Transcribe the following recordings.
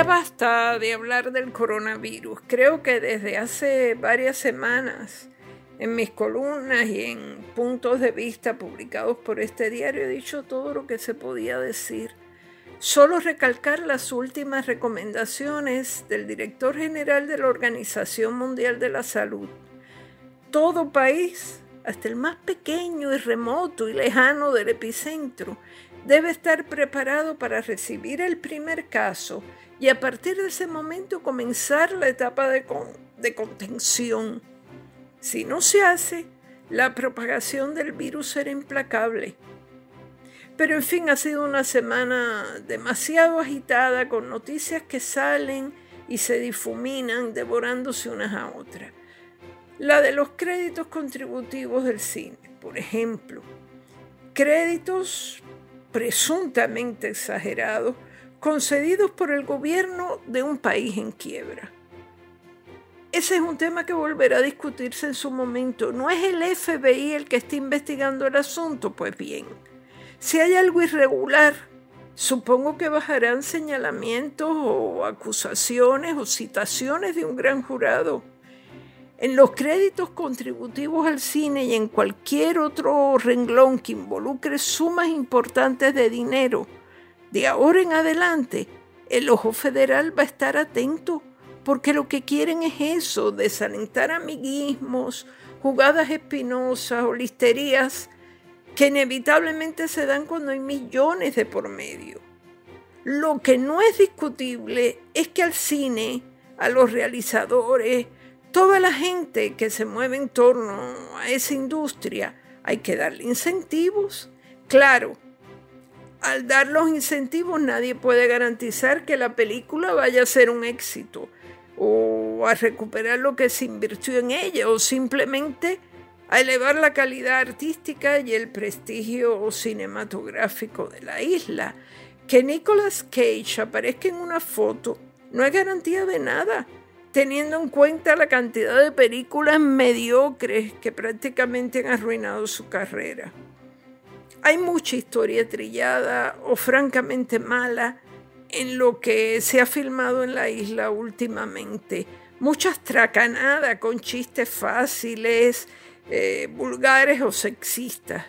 Ya basta de hablar del coronavirus. Creo que desde hace varias semanas en mis columnas y en puntos de vista publicados por este diario he dicho todo lo que se podía decir. Solo recalcar las últimas recomendaciones del director general de la Organización Mundial de la Salud. Todo país, hasta el más pequeño y remoto y lejano del epicentro, debe estar preparado para recibir el primer caso y a partir de ese momento comenzar la etapa de, de contención si no se hace, la propagación del virus será implacable. Pero en fin, ha sido una semana demasiado agitada con noticias que salen y se difuminan devorándose unas a otras. La de los créditos contributivos del cine, por ejemplo. Créditos presuntamente exagerados concedidos por el gobierno de un país en quiebra. Ese es un tema que volverá a discutirse en su momento. ¿No es el FBI el que está investigando el asunto? Pues bien, si hay algo irregular, supongo que bajarán señalamientos o acusaciones o citaciones de un gran jurado. En los créditos contributivos al cine y en cualquier otro renglón que involucre sumas importantes de dinero, de ahora en adelante, el ojo federal va a estar atento porque lo que quieren es eso, desalentar amiguismos, jugadas espinosas o listerías que inevitablemente se dan cuando hay millones de por medio. Lo que no es discutible es que al cine, a los realizadores, toda la gente que se mueve en torno a esa industria, hay que darle incentivos. Claro, al dar los incentivos nadie puede garantizar que la película vaya a ser un éxito o a recuperar lo que se invirtió en ella o simplemente a elevar la calidad artística y el prestigio cinematográfico de la isla. Que Nicolas Cage aparezca en una foto no es garantía de nada, teniendo en cuenta la cantidad de películas mediocres que prácticamente han arruinado su carrera. Hay mucha historia trillada o francamente mala en lo que se ha filmado en la isla últimamente. Muchas tracanadas con chistes fáciles, eh, vulgares o sexistas.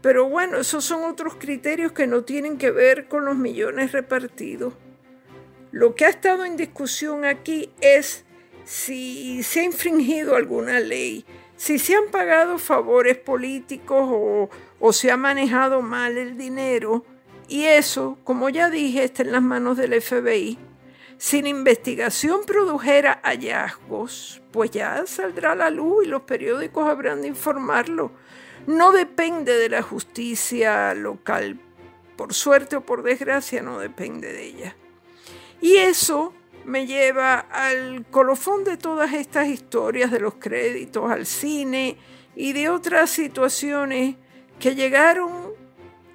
Pero bueno, esos son otros criterios que no tienen que ver con los millones repartidos. Lo que ha estado en discusión aquí es si se ha infringido alguna ley, si se han pagado favores políticos o, se ha manejado mal el dinero y eso, como ya dije, está en las manos del FBI. Si la investigación produjera hallazgos, pues ya saldrá a la luz y los periódicos habrán de informarlo. No depende de la justicia local. Por suerte o por desgracia, no depende de ella. Y eso me lleva al colofón de todas estas historias de los créditos al cine y de otras situaciones que llegaron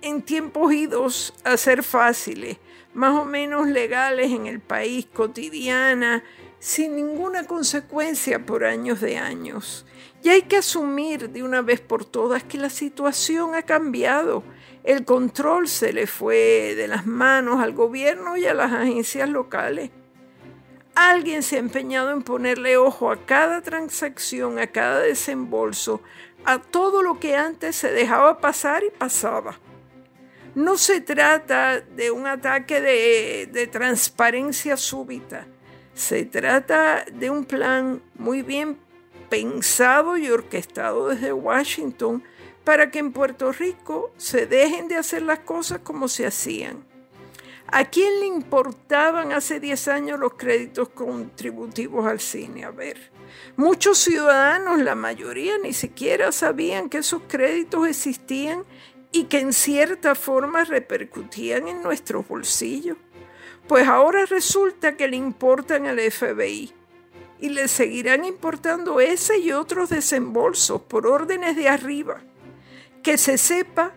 en tiempos idos a ser fáciles, más o menos legales en el país, cotidiana, sin ninguna consecuencia por años de años. Y hay que asumir de una vez por todas que la situación ha cambiado. El control se le fue de las manos al gobierno y a las agencias locales. Alguien se ha empeñado en ponerle ojo a cada transacción, a cada desembolso, a todo lo que antes se dejaba pasar y pasaba. No se trata de un ataque de, transparencia súbita, se trata de un plan muy bien pensado y orquestado desde Washington para que en Puerto Rico se dejen de hacer las cosas como se hacían. ¿A quién le importaban hace 10 años los créditos contributivos al cine? A ver, muchos ciudadanos, la mayoría, ni siquiera sabían que esos créditos existían y que en cierta forma repercutían en nuestros bolsillos. Pues ahora resulta que le importan al FBI y le seguirán importando ese y otros desembolsos por órdenes de arriba. Que se sepa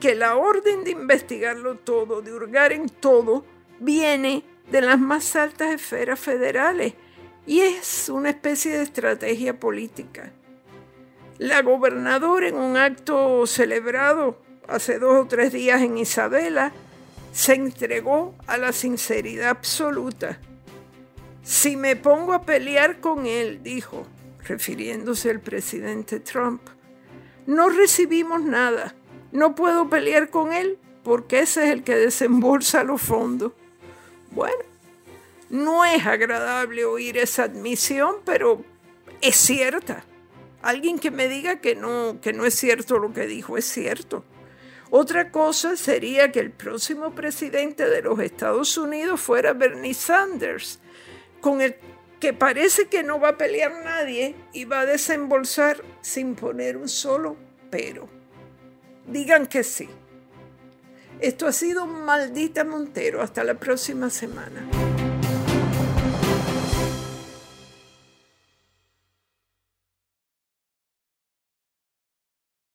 que la orden de investigarlo todo, de hurgar en todo, viene de las más altas esferas federales y es una especie de estrategia política. La gobernadora en un acto celebrado hace dos o tres días en Isabela, se entregó a la sinceridad absoluta Si me pongo a pelear con él, dijo, refiriéndose al presidente Trump, no recibimos nada. No puedo pelear con él porque ese es el que desembolsa los fondos. Bueno, no es agradable oír esa admisión, pero es cierta. Alguien que me diga que no, que no es cierto lo que dijo, es cierto. Otra cosa sería que el próximo presidente de los Estados Unidos fuera Bernie Sanders, con el que parece que no va a pelear nadie y va a desembolsar sin poner un solo pero. Digan que sí. Esto ha sido Maldita Montero. Hasta la próxima semana.